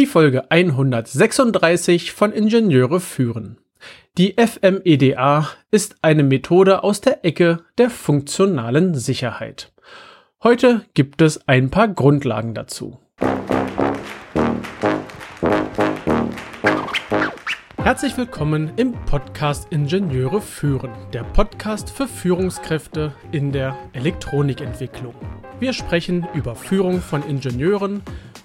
Die Folge 136 von Ingenieure führen. Die FMEDA ist eine Methode aus der Ecke der funktionalen Sicherheit. Heute gibt es ein paar Grundlagen dazu. Herzlich willkommen im Podcast Ingenieure führen, der Podcast für Führungskräfte in der Elektronikentwicklung. Wir sprechen über Führung von Ingenieuren,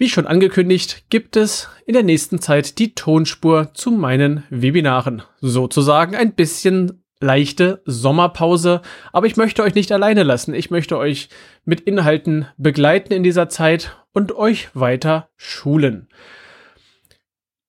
Wie schon angekündigt, gibt es in der nächsten Zeit die Tonspur zu meinen Webinaren. Sozusagen ein bisschen leichte Sommerpause, aber ich möchte euch nicht alleine lassen. Ich möchte euch mit Inhalten begleiten in dieser Zeit und euch weiter schulen.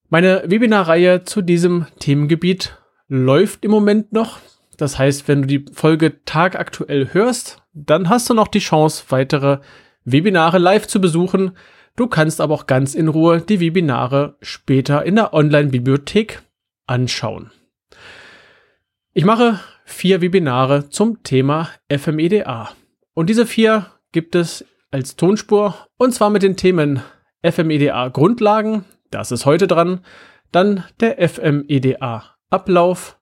Meine Webinarreihe zu diesem Themengebiet läuft im Moment noch. Das heißt, wenn du die Folge tagaktuell hörst, dann hast du noch die Chance, weitere Webinare live zu besuchen. Du kannst aber auch ganz in Ruhe die Webinare später in der Online-Bibliothek anschauen. Ich mache vier Webinare zum Thema FMEDA. Und diese vier gibt es als Tonspur und zwar mit den Themen FMEDA Grundlagen, das ist heute dran, dann der FMEDA Ablauf,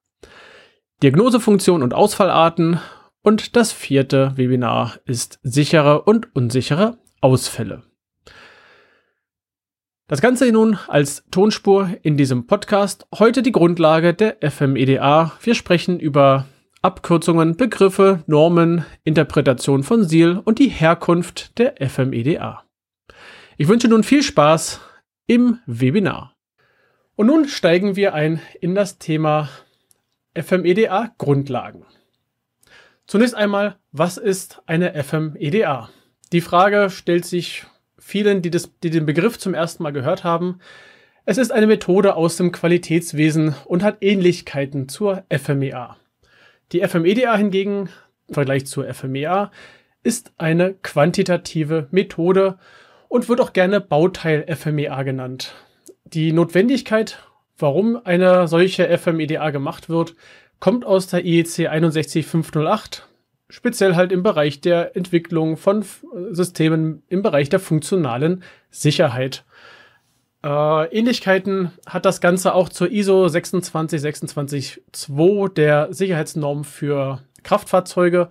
Diagnosefunktion und Ausfallarten und das vierte Webinar ist sichere und unsichere Ausfälle. Das Ganze nun als Tonspur in diesem Podcast. Heute die Grundlage der FMEDA. Wir sprechen über Abkürzungen, Begriffe, Normen, Interpretation von SIL und die Herkunft der FMEDA. Ich wünsche nun viel Spaß im Webinar. Und nun steigen wir ein in das Thema FMEDA Grundlagen. Zunächst einmal, was ist eine FMEDA? Die Frage stellt sich vielen, die, das, die den Begriff zum ersten Mal gehört haben. Es ist eine Methode aus dem Qualitätswesen und hat Ähnlichkeiten zur FMEA. Die FMEDA hingegen, im Vergleich zur FMEA, ist eine quantitative Methode und wird auch gerne Bauteil FMEA genannt. Die Notwendigkeit, warum eine solche FMEDA gemacht wird, kommt aus der IEC 61508 speziell halt im Bereich der Entwicklung von Systemen im Bereich der funktionalen Sicherheit. Äh, Ähnlichkeiten hat das Ganze auch zur ISO 26262 der Sicherheitsnorm für Kraftfahrzeuge.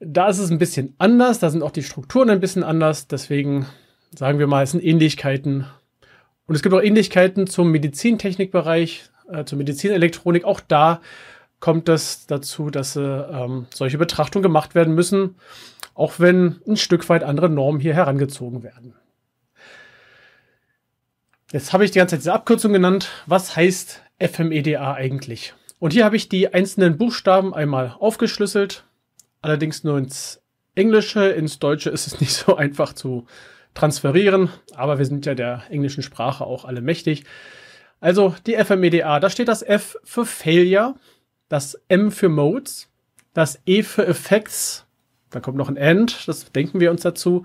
Da ist es ein bisschen anders, da sind auch die Strukturen ein bisschen anders, deswegen sagen wir mal, es sind Ähnlichkeiten. Und es gibt auch Ähnlichkeiten zum Medizintechnikbereich, äh, zur Medizinelektronik. Auch da kommt es dazu, dass äh, ähm, solche Betrachtungen gemacht werden müssen, auch wenn ein Stück weit andere Normen hier herangezogen werden. Jetzt habe ich die ganze Zeit diese Abkürzung genannt. Was heißt FMEDA eigentlich? Und hier habe ich die einzelnen Buchstaben einmal aufgeschlüsselt, allerdings nur ins Englische. Ins Deutsche ist es nicht so einfach zu transferieren, aber wir sind ja der englischen Sprache auch alle mächtig. Also die FMEDA, da steht das F für Failure, das M für Modes, das E für Effects, da kommt noch ein End, das denken wir uns dazu,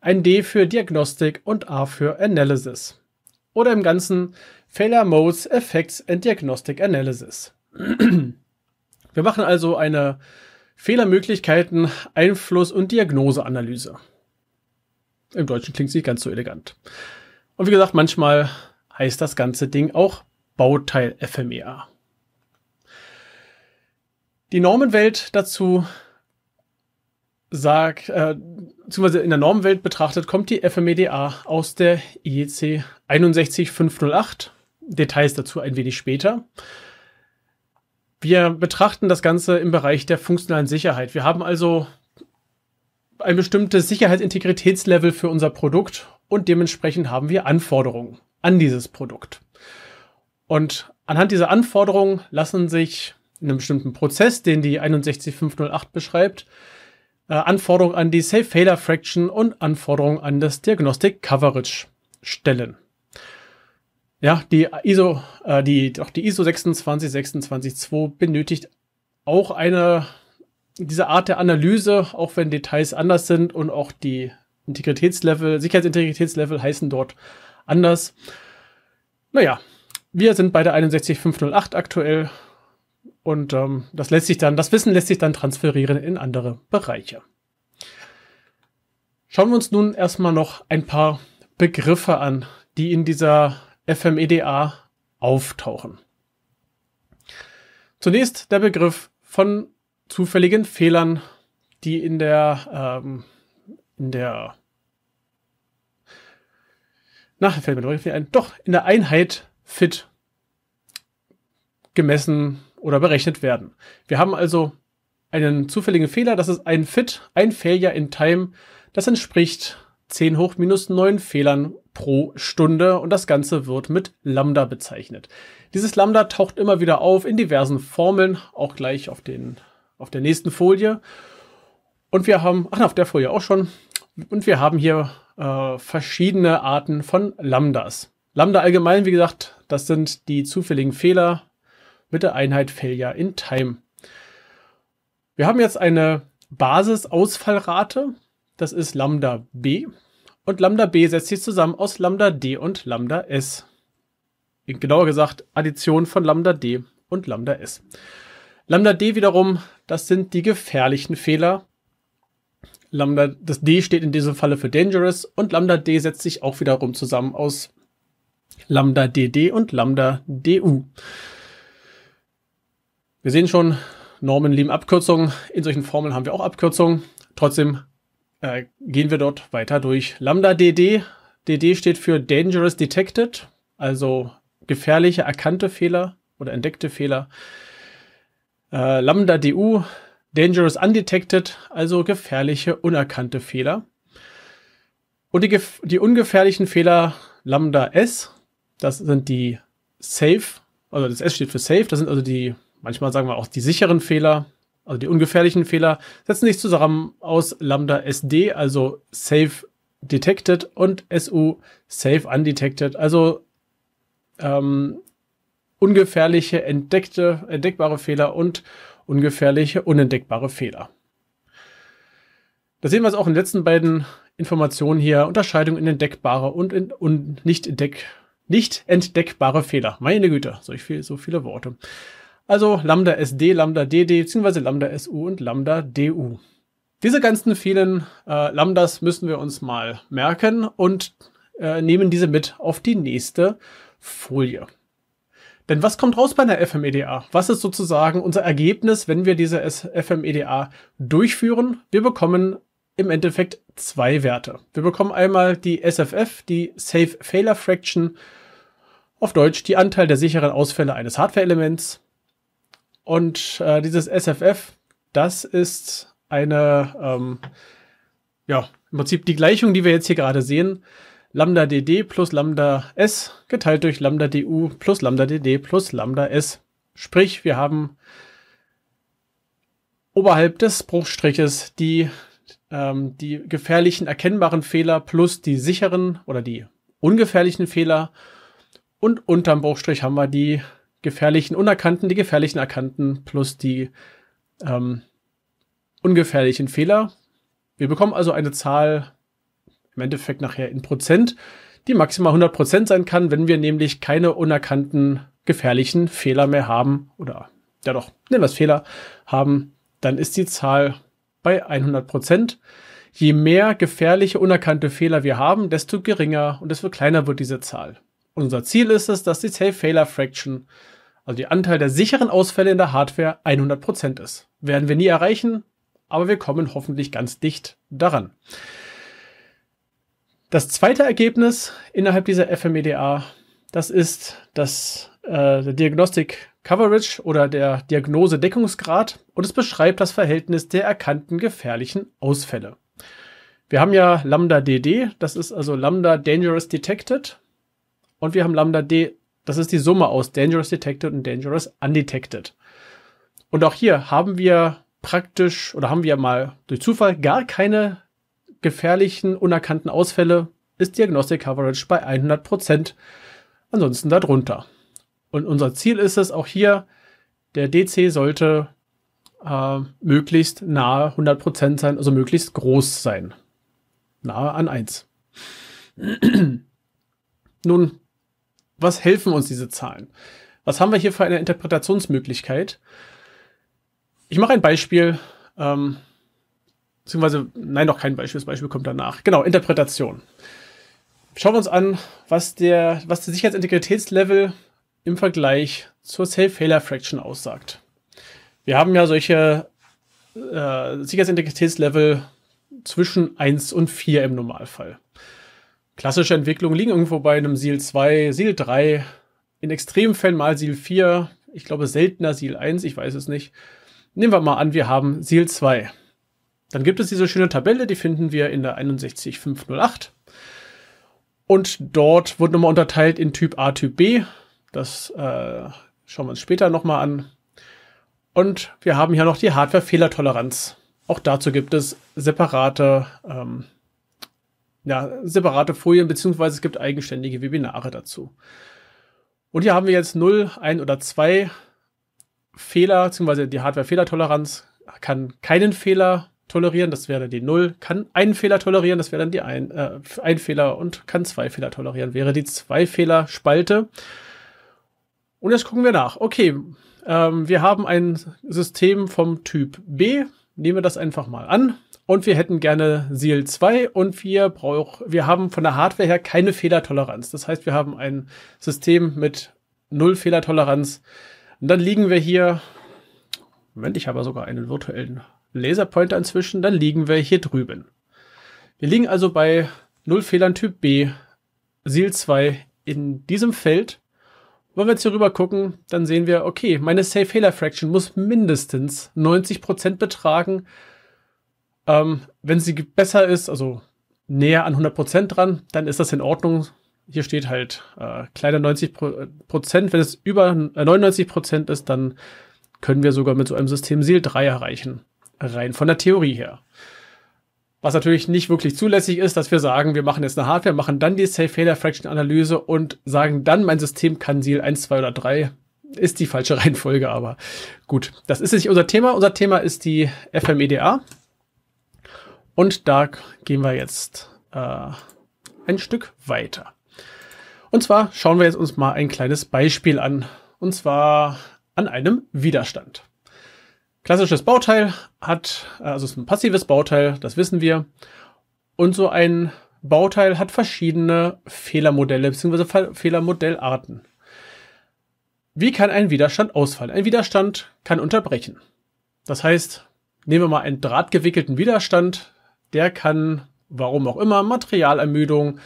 ein D für Diagnostik und A für Analysis. Oder im Ganzen Failure Modes, Effects and Diagnostic Analysis. Wir machen also eine Fehlermöglichkeiten, Einfluss und Diagnoseanalyse. Im Deutschen klingt es nicht ganz so elegant. Und wie gesagt, manchmal heißt das ganze Ding auch Bauteil FMEA. Die Normenwelt dazu sagt, äh, beziehungsweise in der Normenwelt betrachtet, kommt die FMEDA aus der IEC 61508. Details dazu ein wenig später. Wir betrachten das Ganze im Bereich der funktionalen Sicherheit. Wir haben also ein bestimmtes Sicherheitsintegritätslevel für unser Produkt und dementsprechend haben wir Anforderungen an dieses Produkt. Und anhand dieser Anforderungen lassen sich einem bestimmten Prozess, den die 61508 beschreibt, äh, Anforderungen an die Safe Failure Fraction und Anforderungen an das Diagnostic Coverage stellen. ja, die ISO, äh, die, doch die ISO 26262 benötigt auch eine, diese Art der Analyse, auch wenn Details anders sind und auch die Integritätslevel, Sicherheitsintegritätslevel heißen dort anders. Naja, wir sind bei der 61508 aktuell und ähm, das lässt sich dann, das Wissen lässt sich dann transferieren in andere Bereiche. Schauen wir uns nun erstmal noch ein paar Begriffe an, die in dieser FMEDA auftauchen. Zunächst der Begriff von zufälligen Fehlern, die in der ähm, in der na, fällt mir doch ein, doch in der Einheit fit gemessen oder berechnet werden. Wir haben also einen zufälligen Fehler, das ist ein Fit, ein Failure in Time, das entspricht 10 hoch minus 9 Fehlern pro Stunde und das Ganze wird mit Lambda bezeichnet. Dieses Lambda taucht immer wieder auf in diversen Formeln, auch gleich auf, den, auf der nächsten Folie. Und wir haben, ach, auf der Folie auch schon, und wir haben hier äh, verschiedene Arten von Lambdas. Lambda allgemein, wie gesagt, das sind die zufälligen Fehler mit der Einheit Failure in Time. Wir haben jetzt eine Basisausfallrate, das ist Lambda B. Und Lambda B setzt sich zusammen aus Lambda D und Lambda S. Genauer gesagt, Addition von Lambda D und Lambda S. Lambda D wiederum, das sind die gefährlichen Fehler. Lambda, das D steht in diesem Falle für Dangerous und Lambda D setzt sich auch wiederum zusammen aus Lambda DD und Lambda DU. Wir sehen schon, Normen lieben Abkürzungen. In solchen Formeln haben wir auch Abkürzungen. Trotzdem äh, gehen wir dort weiter durch. Lambda DD. DD steht für Dangerous Detected, also gefährliche erkannte Fehler oder entdeckte Fehler. Äh, Lambda DU, Dangerous Undetected, also gefährliche unerkannte Fehler. Und die, die ungefährlichen Fehler Lambda S, das sind die Safe, also das S steht für Safe, das sind also die, manchmal sagen wir auch die sicheren Fehler, also die ungefährlichen Fehler, setzen sich zusammen aus Lambda SD, also Safe Detected, und SU Safe Undetected, also ähm, ungefährliche entdeckte, entdeckbare Fehler und ungefährliche unentdeckbare Fehler. Da sehen wir es auch in den letzten beiden Informationen hier. Unterscheidung in entdeckbare und, in, und nicht, entdeck, nicht entdeckbare Fehler. Meine Güte, so, viel, so viele Worte. Also Lambda SD, Lambda DD, beziehungsweise Lambda SU und Lambda DU. Diese ganzen vielen äh, Lambdas müssen wir uns mal merken und äh, nehmen diese mit auf die nächste Folie. Denn was kommt raus bei einer FMEDA? Was ist sozusagen unser Ergebnis, wenn wir diese FMEDA durchführen? Wir bekommen im Endeffekt zwei Werte. Wir bekommen einmal die SFF, die Safe Failure Fraction, auf Deutsch die Anteil der sicheren Ausfälle eines Hardware-Elements. Und äh, dieses SFF, das ist eine, ähm, ja, im Prinzip die Gleichung, die wir jetzt hier gerade sehen. Lambda dd plus Lambda s geteilt durch Lambda du plus Lambda dd plus Lambda s. Sprich, wir haben oberhalb des Bruchstriches die, ähm, die gefährlichen erkennbaren Fehler plus die sicheren oder die ungefährlichen Fehler. Und unterm Bruchstrich haben wir die gefährlichen unerkannten, die gefährlichen erkannten plus die ähm, ungefährlichen Fehler. Wir bekommen also eine Zahl im Endeffekt nachher in Prozent, die maximal 100 Prozent sein kann, wenn wir nämlich keine unerkannten gefährlichen Fehler mehr haben oder ja doch, nennen wir es Fehler haben, dann ist die Zahl bei 100 Prozent. Je mehr gefährliche unerkannte Fehler wir haben, desto geringer und desto kleiner wird diese Zahl. unser Ziel ist es, dass die Safe Failure Fraction, also die Anteil der sicheren Ausfälle in der Hardware 100 Prozent ist. Werden wir nie erreichen, aber wir kommen hoffentlich ganz dicht daran. Das zweite Ergebnis innerhalb dieser FMEDA, das ist das äh, der Diagnostic Coverage oder der Diagnose-Deckungsgrad und es beschreibt das Verhältnis der erkannten gefährlichen Ausfälle. Wir haben ja Lambda DD, das ist also Lambda Dangerous Detected und wir haben Lambda D, das ist die Summe aus Dangerous Detected und Dangerous Undetected. Und auch hier haben wir praktisch oder haben wir mal durch Zufall gar keine gefährlichen, unerkannten Ausfälle ist Diagnostic Coverage bei 100 Prozent. ansonsten darunter. Und unser Ziel ist es auch hier, der DC sollte äh, möglichst nahe 100% sein, also möglichst groß sein. Nahe an 1. Nun, was helfen uns diese Zahlen? Was haben wir hier für eine Interpretationsmöglichkeit? Ich mache ein Beispiel, ähm, beziehungsweise, nein, noch kein Beispiel, das Beispiel kommt danach. Genau, Interpretation. Schauen wir uns an, was der, was der Sicherheitsintegritätslevel im Vergleich zur Safe-Failure-Fraction aussagt. Wir haben ja solche äh, Sicherheitsintegritätslevel zwischen 1 und 4 im Normalfall. Klassische Entwicklungen liegen irgendwo bei einem SEAL 2, SEAL 3, in extremen Fällen mal SEAL 4, ich glaube seltener SEAL 1, ich weiß es nicht. Nehmen wir mal an, wir haben SEAL 2. Dann gibt es diese schöne Tabelle, die finden wir in der 61508. Und dort wird nochmal unterteilt in Typ A, Typ B. Das äh, schauen wir uns später nochmal an. Und wir haben hier noch die Hardware-Fehlertoleranz. Auch dazu gibt es separate, ähm, ja, separate Folien, beziehungsweise es gibt eigenständige Webinare dazu. Und hier haben wir jetzt 0, 1 oder 2 Fehler, beziehungsweise die Hardware-Fehlertoleranz kann keinen Fehler tolerieren, das wäre die 0, kann einen Fehler tolerieren, das wäre dann die 1, äh, ein Fehler und kann zwei Fehler tolerieren, wäre die zwei Fehler Spalte. Und jetzt gucken wir nach. Okay, ähm, wir haben ein System vom Typ B. Nehmen wir das einfach mal an. Und wir hätten gerne SEAL 2 und wir brauchen, wir haben von der Hardware her keine Fehlertoleranz. Das heißt, wir haben ein System mit null Fehlertoleranz. Und dann liegen wir hier, Moment, ich habe sogar einen virtuellen Laserpointer inzwischen, dann liegen wir hier drüben. Wir liegen also bei null Fehlern Typ B, SEAL 2 in diesem Feld wenn wir jetzt hier rüber gucken, dann sehen wir, okay, meine Safe-Fehler-Fraction muss mindestens 90% betragen. Ähm, wenn sie besser ist, also näher an 100% dran, dann ist das in Ordnung. Hier steht halt äh, kleiner 90%. Wenn es über 99% ist, dann können wir sogar mit so einem System SEAL 3 erreichen. Rein von der Theorie her. Was natürlich nicht wirklich zulässig ist, dass wir sagen, wir machen jetzt eine Hardware, machen dann die Safe-Failure-Fraction-Analyse und sagen dann, mein System kann SEAL 1, 2 oder 3. Ist die falsche Reihenfolge, aber gut. Das ist nicht unser Thema. Unser Thema ist die FMEDA. Und da gehen wir jetzt äh, ein Stück weiter. Und zwar schauen wir jetzt uns mal ein kleines Beispiel an. Und zwar an einem Widerstand. Klassisches Bauteil hat, also es ist ein passives Bauteil, das wissen wir. Und so ein Bauteil hat verschiedene Fehlermodelle bzw. Fehlermodellarten. Wie kann ein Widerstand ausfallen? Ein Widerstand kann unterbrechen. Das heißt, nehmen wir mal einen drahtgewickelten Widerstand, der kann, warum auch immer, Materialermüdung,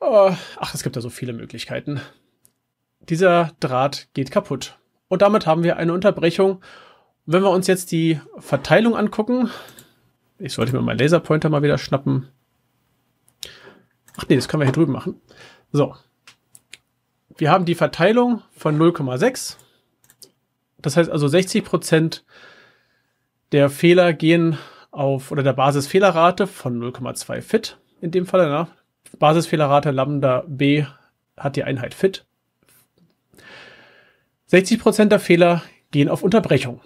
äh, ach, es gibt ja so viele Möglichkeiten. Dieser Draht geht kaputt. Und damit haben wir eine Unterbrechung wenn wir uns jetzt die Verteilung angucken, ich sollte mir meinen Laserpointer mal wieder schnappen. Ach nee, das können wir hier drüben machen. So. Wir haben die Verteilung von 0,6. Das heißt also 60 Prozent der Fehler gehen auf, oder der Basisfehlerrate von 0,2 Fit in dem Fall. Na? Basisfehlerrate Lambda B hat die Einheit Fit. 60 Prozent der Fehler gehen auf Unterbrechung.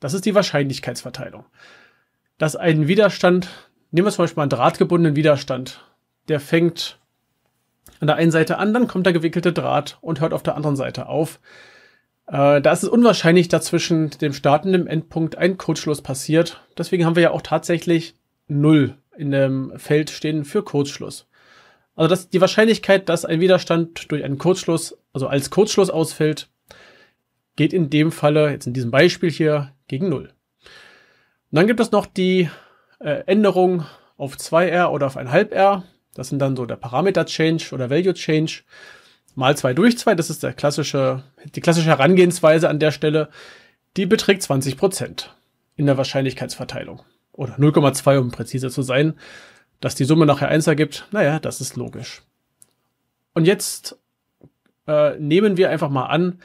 Das ist die Wahrscheinlichkeitsverteilung. Dass ein Widerstand, nehmen wir zum Beispiel einen drahtgebundenen Widerstand, der fängt an der einen Seite an, dann kommt der gewickelte Draht und hört auf der anderen Seite auf. Äh, da ist es unwahrscheinlich, dass zwischen dem Start und dem Endpunkt ein Kurzschluss passiert. Deswegen haben wir ja auch tatsächlich null in dem Feld stehen für Kurzschluss. Also das, die Wahrscheinlichkeit, dass ein Widerstand durch einen Kurzschluss, also als Kurzschluss ausfällt, geht in dem Falle, jetzt in diesem Beispiel hier, gegen 0. Und dann gibt es noch die äh, Änderung auf 2R oder auf 1,5R. Das sind dann so der Parameter Change oder Value Change. Mal 2 durch 2, das ist der klassische, die klassische Herangehensweise an der Stelle. Die beträgt 20% in der Wahrscheinlichkeitsverteilung. Oder 0,2, um präziser zu sein. Dass die Summe nachher 1 ergibt, naja, das ist logisch. Und jetzt äh, nehmen wir einfach mal an,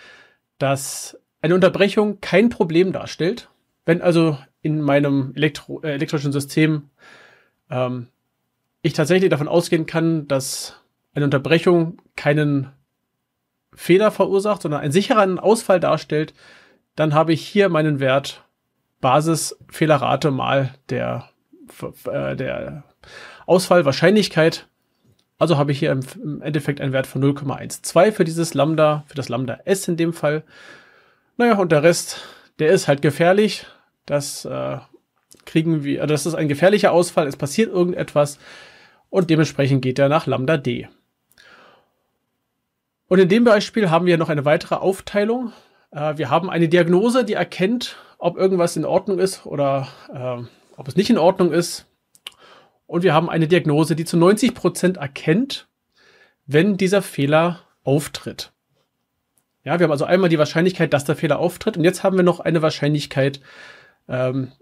dass eine Unterbrechung kein Problem darstellt. Wenn also in meinem Elektro äh, elektrischen System ähm, ich tatsächlich davon ausgehen kann, dass eine Unterbrechung keinen Fehler verursacht, sondern einen sicheren Ausfall darstellt, dann habe ich hier meinen Wert Basisfehlerrate mal der, äh, der Ausfallwahrscheinlichkeit. Also habe ich hier im Endeffekt einen Wert von 0,12 für dieses Lambda, für das Lambda S in dem Fall. Naja, und der Rest, der ist halt gefährlich. Das äh, kriegen wir, das ist ein gefährlicher Ausfall, es passiert irgendetwas und dementsprechend geht er nach Lambda D. Und in dem Beispiel haben wir noch eine weitere Aufteilung. Äh, wir haben eine Diagnose, die erkennt, ob irgendwas in Ordnung ist oder äh, ob es nicht in Ordnung ist. Und wir haben eine Diagnose, die zu 90 Prozent erkennt, wenn dieser Fehler auftritt. Ja, wir haben also einmal die Wahrscheinlichkeit, dass der Fehler auftritt und jetzt haben wir noch eine Wahrscheinlichkeit, ähm,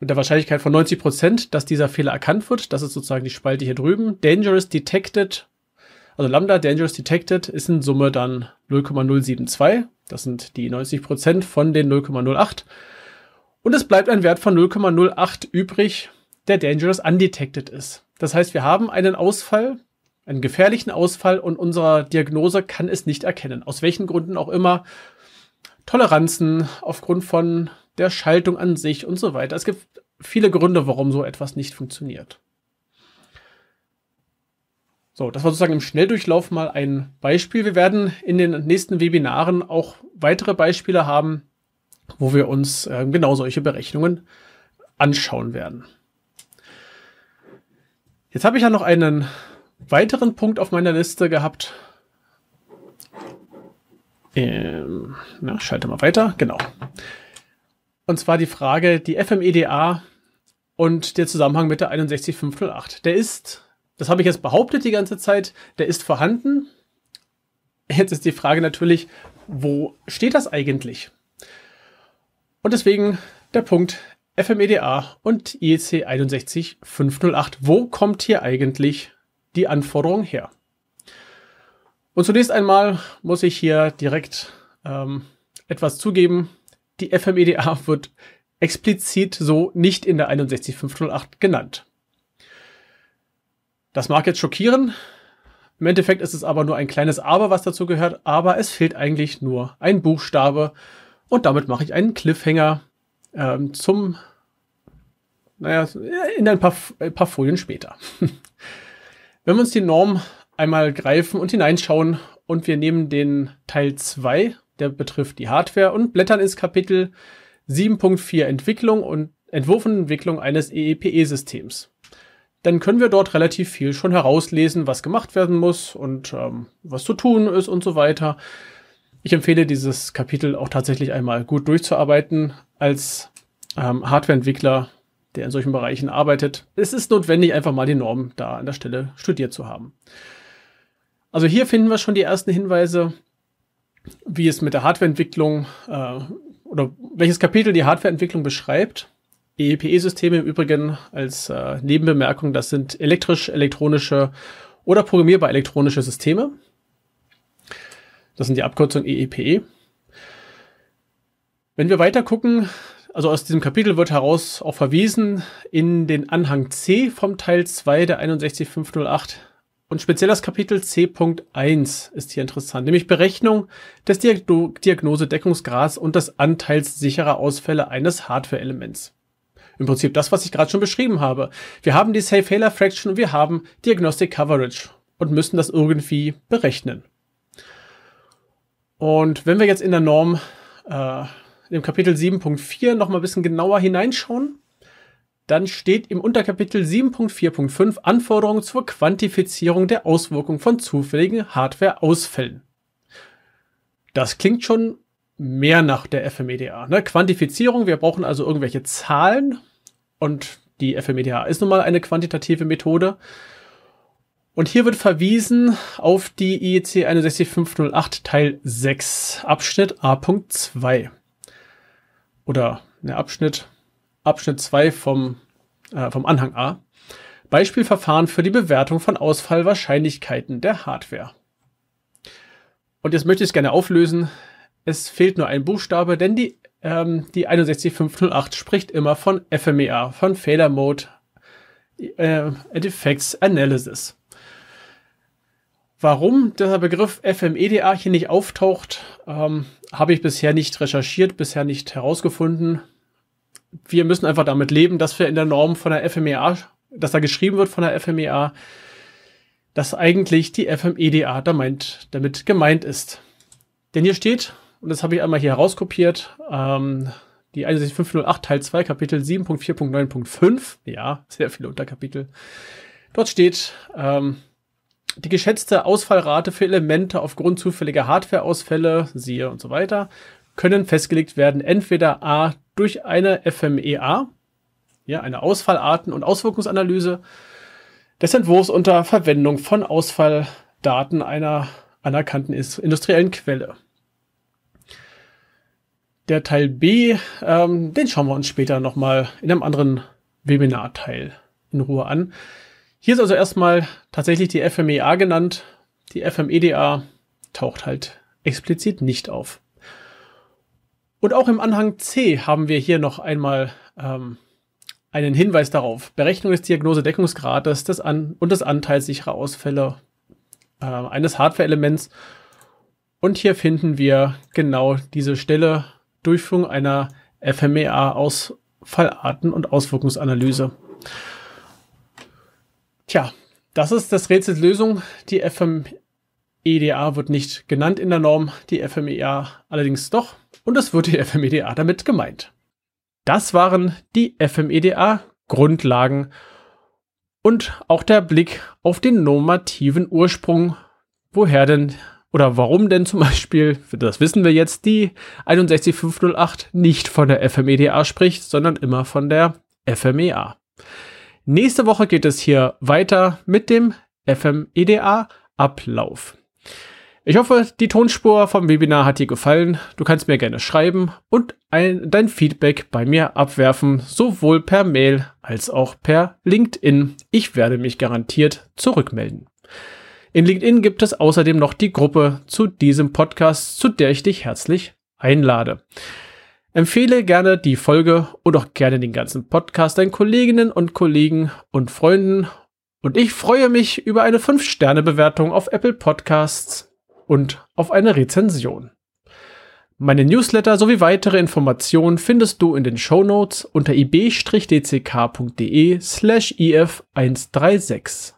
mit der Wahrscheinlichkeit von 90 Prozent, dass dieser Fehler erkannt wird. Das ist sozusagen die Spalte hier drüben. Dangerous detected, also Lambda Dangerous detected ist in Summe dann 0,072. Das sind die 90 Prozent von den 0,08. Und es bleibt ein Wert von 0,08 übrig, der Dangerous undetected ist. Das heißt, wir haben einen Ausfall, einen gefährlichen Ausfall und unsere Diagnose kann es nicht erkennen. Aus welchen Gründen auch immer. Toleranzen aufgrund von der Schaltung an sich und so weiter. Es gibt viele Gründe, warum so etwas nicht funktioniert. So, das war sozusagen im Schnelldurchlauf mal ein Beispiel. Wir werden in den nächsten Webinaren auch weitere Beispiele haben, wo wir uns äh, genau solche Berechnungen anschauen werden. Jetzt habe ich ja noch einen weiteren Punkt auf meiner Liste gehabt. Ähm, na, schalte mal weiter. Genau. Und zwar die Frage, die FMEDA und der Zusammenhang mit der 61508. Der ist, das habe ich jetzt behauptet die ganze Zeit, der ist vorhanden. Jetzt ist die Frage natürlich, wo steht das eigentlich? Und deswegen der Punkt FMEDA und IEC 61508. Wo kommt hier eigentlich die Anforderung her? Und zunächst einmal muss ich hier direkt ähm, etwas zugeben die FMEDA wird explizit so nicht in der 61508 genannt. Das mag jetzt schockieren. Im Endeffekt ist es aber nur ein kleines Aber, was dazu gehört, aber es fehlt eigentlich nur ein Buchstabe und damit mache ich einen Cliffhanger ähm, zum, naja, in ein paar, ein paar Folien später. Wenn wir uns die Norm einmal greifen und hineinschauen und wir nehmen den Teil 2 der betrifft die Hardware und blättern ins Kapitel 7.4 Entwicklung und Entwurf und Entwicklung eines EEPE-Systems. Dann können wir dort relativ viel schon herauslesen, was gemacht werden muss und ähm, was zu tun ist und so weiter. Ich empfehle dieses Kapitel auch tatsächlich einmal gut durchzuarbeiten als ähm, Hardwareentwickler, der in solchen Bereichen arbeitet. Es ist notwendig, einfach mal die Norm da an der Stelle studiert zu haben. Also hier finden wir schon die ersten Hinweise wie es mit der Hardwareentwicklung äh, oder welches Kapitel die Hardwareentwicklung beschreibt. EEPE-Systeme im Übrigen als äh, Nebenbemerkung, das sind elektrisch-elektronische oder programmierbar elektronische Systeme. Das sind die Abkürzung EEPE. E. Wenn wir weiter gucken, also aus diesem Kapitel wird heraus auch verwiesen in den Anhang C vom Teil 2 der 61508 und speziell das Kapitel C.1 ist hier interessant, nämlich Berechnung des Diagno Diagnosedeckungsgrads und des Anteils sicherer Ausfälle eines Hardware-Elements. Im Prinzip das, was ich gerade schon beschrieben habe. Wir haben die Safe Failure Fraction und wir haben Diagnostic Coverage und müssen das irgendwie berechnen. Und wenn wir jetzt in der Norm, äh, im Kapitel 7.4 noch mal ein bisschen genauer hineinschauen, dann steht im Unterkapitel 7.4.5 Anforderungen zur Quantifizierung der Auswirkungen von zufälligen Hardware-Ausfällen. Das klingt schon mehr nach der FMEDA. Ne? Quantifizierung, wir brauchen also irgendwelche Zahlen und die FMEDA ist nun mal eine quantitative Methode. Und hier wird verwiesen auf die IEC 61508 Teil 6, Abschnitt A.2. Oder ne, Abschnitt Abschnitt 2 vom, äh, vom Anhang A. Beispielverfahren für die Bewertung von Ausfallwahrscheinlichkeiten der Hardware. Und jetzt möchte ich es gerne auflösen. Es fehlt nur ein Buchstabe, denn die, ähm, die 61508 spricht immer von FMEA, von Failure Mode äh, Defects Analysis. Warum der Begriff FMEDA hier nicht auftaucht, ähm, habe ich bisher nicht recherchiert, bisher nicht herausgefunden. Wir müssen einfach damit leben, dass wir in der Norm von der FMEA, dass da geschrieben wird von der FMEA, dass eigentlich die FMEDA damit, damit gemeint ist. Denn hier steht, und das habe ich einmal hier herauskopiert, ähm, die 16508 Teil 2 Kapitel 7.4.9.5, ja, sehr viele Unterkapitel. Dort steht, ähm, die geschätzte Ausfallrate für Elemente aufgrund zufälliger Hardwareausfälle, siehe und so weiter, können festgelegt werden entweder A durch eine FMEA, ja, eine Ausfallarten- und Auswirkungsanalyse des Entwurfs unter Verwendung von Ausfalldaten einer anerkannten industriellen Quelle. Der Teil B, ähm, den schauen wir uns später nochmal in einem anderen Webinarteil in Ruhe an. Hier ist also erstmal tatsächlich die FMEA genannt. Die FMEDA taucht halt explizit nicht auf. Und auch im Anhang C haben wir hier noch einmal ähm, einen Hinweis darauf. Berechnung des Diagnosedeckungsgrades des An und des Anteils sicherer Ausfälle äh, eines Hardware-Elements. Und hier finden wir genau diese Stelle Durchführung einer FMEA-Ausfallarten- und Auswirkungsanalyse. Tja, das ist das Rätsels Lösung. Die FMEDA wird nicht genannt in der Norm, die FMEA allerdings doch. Und es wird die FMEDA damit gemeint. Das waren die FMEDA Grundlagen und auch der Blick auf den normativen Ursprung, woher denn oder warum denn zum Beispiel, das wissen wir jetzt, die 61508 nicht von der FMEDA spricht, sondern immer von der FMEA. Nächste Woche geht es hier weiter mit dem FMEDA-Ablauf. Ich hoffe, die Tonspur vom Webinar hat dir gefallen. Du kannst mir gerne schreiben und ein, dein Feedback bei mir abwerfen, sowohl per Mail als auch per LinkedIn. Ich werde mich garantiert zurückmelden. In LinkedIn gibt es außerdem noch die Gruppe zu diesem Podcast, zu der ich dich herzlich einlade. Empfehle gerne die Folge und auch gerne den ganzen Podcast deinen Kolleginnen und Kollegen und Freunden. Und ich freue mich über eine 5-Sterne-Bewertung auf Apple Podcasts und auf eine Rezension. Meine Newsletter sowie weitere Informationen findest du in den Show Notes unter ib-dck.de slash if136.